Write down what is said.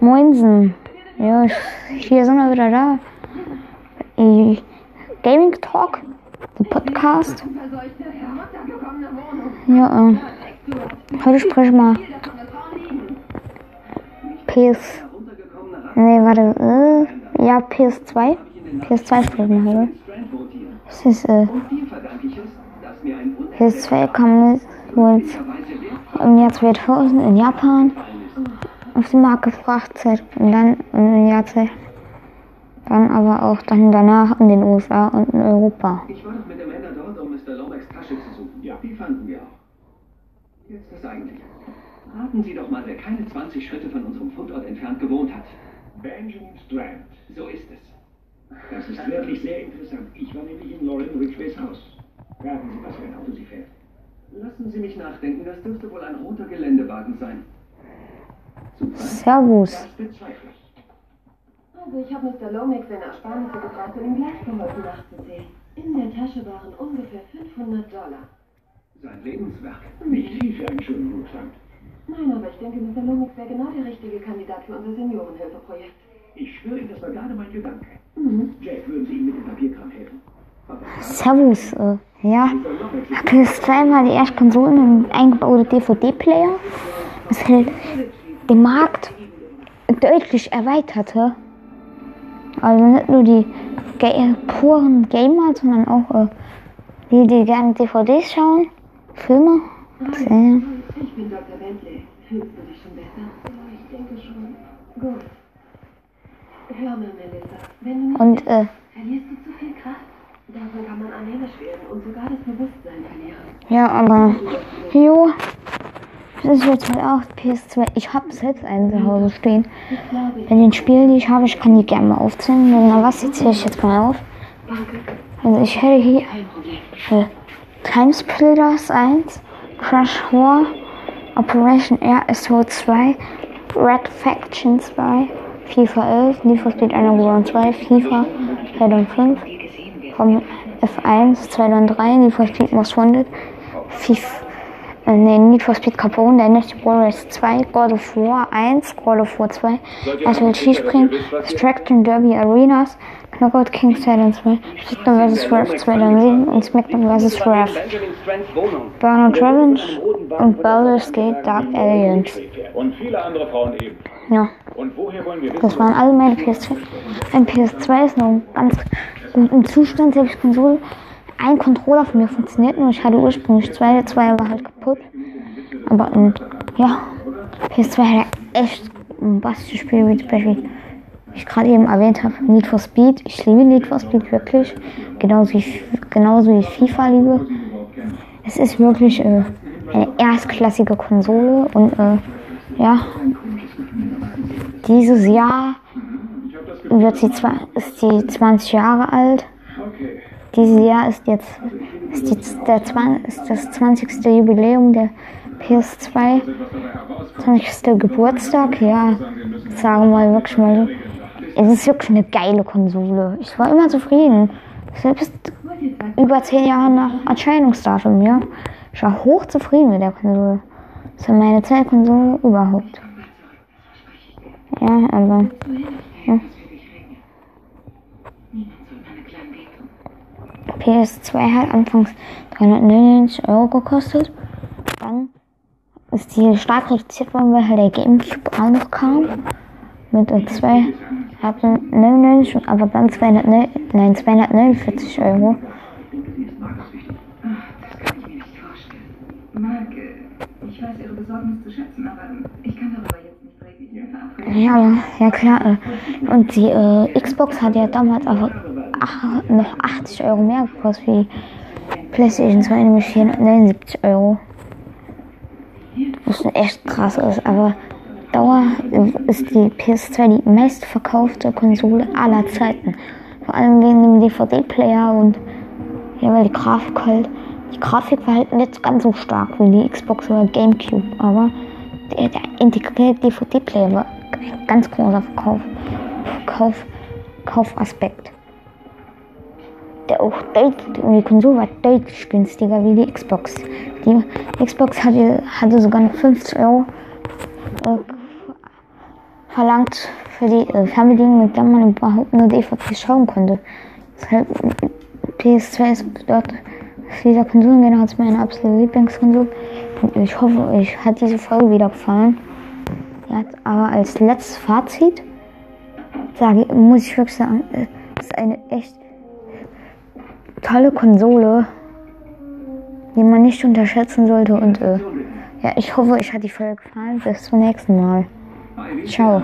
Moinsen. Ja, hier sind wir wieder da. Äh, Gaming Talk, der Podcast. Ja, äh, heute sprechen wir PS. Nee, warte, äh, ja, PS2. PS2 sprechen wir heute. Das ist, äh, PS2 kam wohl im Jahr 2000 in Japan auf den Markt gebracht seit- und dann im Jahr 2000 dann aber auch dann danach in den USA und in Europa. Ich war doch mit Amanda dort, um Mr. Lomax Tasche zu suchen. Ja, die fanden wir auch. Jetzt das Eigentliche. Raten Sie doch mal, wer keine 20 Schritte von unserem Fundort entfernt gewohnt hat. Benjamin Strand. So ist es. Das ist wirklich sehr interessant. Ich war nämlich in Lauren Ridgeways Haus. Raten Sie, was für ein Auto sie fährt. Lassen Sie mich nachdenken, das dürfte wohl ein roter Geländewagen sein. Servus. Das. Also ich habe Mr. Lomax seine Ersparnisse gebraucht, um ihm gleich geholfen nachzusehen. In der Tasche waren ungefähr 500 Dollar. Sein Lebenswerk. Nicht für einen schönen Ruhestand. Nein, aber ich denke, Mr. Lomax wäre genau der richtige Kandidat für unser Seniorenhilfeprojekt. Ich schwöre Ihnen, das war gerade mein Gedanke. Mhm. Jack, würden Sie ihm mit dem Papierkram helfen? Servus. Äh, ja, Mr. Lomax ist PS2 war die erste Konsole mit einem eingebauten DVD-Player, was halt den Markt deutlich erweiterte. Also nicht nur die Ga puren Gamer, sondern auch äh, die, die gerne DVDs schauen, Filme. Ich bin Dr. Bentley. Fühlst du dich schon besser? Ja, ich denke schon. Gut. Hör mal, Melissa. Wenn du nicht Und äh, verlierst du zu viel Kraft, davon kann man anämisch werden und sogar das Bewusstsein verlieren. ja, aber jo, das ist jetzt halt auch PS2. Ich habe selbst einen zu Hause stehen. Bei den Spielen, die ich habe, ich kann die gerne mal aufzählen. Mal was, die zähle ich jetzt mal auf. Also ich hätte hier äh, Timesplitters 1, Crash War, Operation Air Assault 2, Red Faction 2, FIFA 11, Need for Speed Underground 2, FIFA 2005, vom F1 2003, Need for Speed Most Wanted, FIFA, äh, nee, Need for Speed Carbon, Dynasty Warriors 2, God of War 1, God of War 2, Asphalt Skispringen, Distraction Derby Arenas, Knockout Kings 2002, Smackdown vs. Wrath 2007 und Smackdown vs. Wohnung. Burnout Revenge und Baldur's Gate Dark eben. Ja, das waren alle meine PS2. Ein PS2 ist noch ganz gutem Zustand, selbst Konsole. Ein Controller von mir funktioniert nur. Ich hatte ursprünglich zwei, der zwei war halt kaputt. Aber ähm, ja, PS2 hat echt bombastische Spiele wie zum Beispiel, wie ich gerade eben erwähnt habe, Need for Speed. Ich liebe Need for Speed wirklich. Genauso wie, genauso wie FIFA liebe. Es ist wirklich äh, eine erstklassige Konsole und äh, ja, dieses Jahr wird sie ist sie 20 Jahre alt. Dieses Jahr ist jetzt ist, die, der, ist das 20. Jubiläum der PS2. 20. Geburtstag, ja, sagen wir wirklich mal so. Es ist wirklich eine geile Konsole. Ich war immer zufrieden. Selbst über 10 Jahre nach Erscheinungsdatum, ja. Ich war hochzufrieden mit der Konsole. Das war meine Zeitkonsole überhaupt. Ja, aber. PS2 hat anfangs 399 Euro gekostet. Dann ist die stark reduziert worden, weil halt der Gamecube auch noch kam. Mit äh, zwei, hat 99, aber dann 200, nein, 249 Euro. Ja, ja klar. Und die äh, Xbox hat ja damals auch noch 80 Euro mehr gekostet wie PlayStation 2, nämlich 479 Euro. Was echt krass ist, aber Dauer ist die PS2 die meistverkaufte Konsole aller Zeiten. Vor allem wegen dem DVD-Player und ja, weil die Grafik halt, die Grafik war halt nicht ganz so stark wie die Xbox oder Gamecube, aber der, der integrierte DVD-Player war ein ganz großer Verkauf, Verkauf, Kaufaspekt. Der auch deutlich, die Konsole war deutlich günstiger wie die Xbox. Die Xbox hatte, hatte sogar noch 50 Euro äh, verlangt für die äh, Fernbedienung, mit der man überhaupt nur DVDs schauen konnte. Deshalb PS2 ist dort dieser Konsolengeneration meine absolute Lieblingskonsole. Ich hoffe, euch hat diese Folge wieder gefallen. Ja, aber als letztes Fazit sage, muss ich wirklich sagen, ist eine echt tolle Konsole, die man nicht unterschätzen sollte. Und äh, ja, ich hoffe, euch hat die Folge gefallen. Bis zum nächsten Mal. Ciao.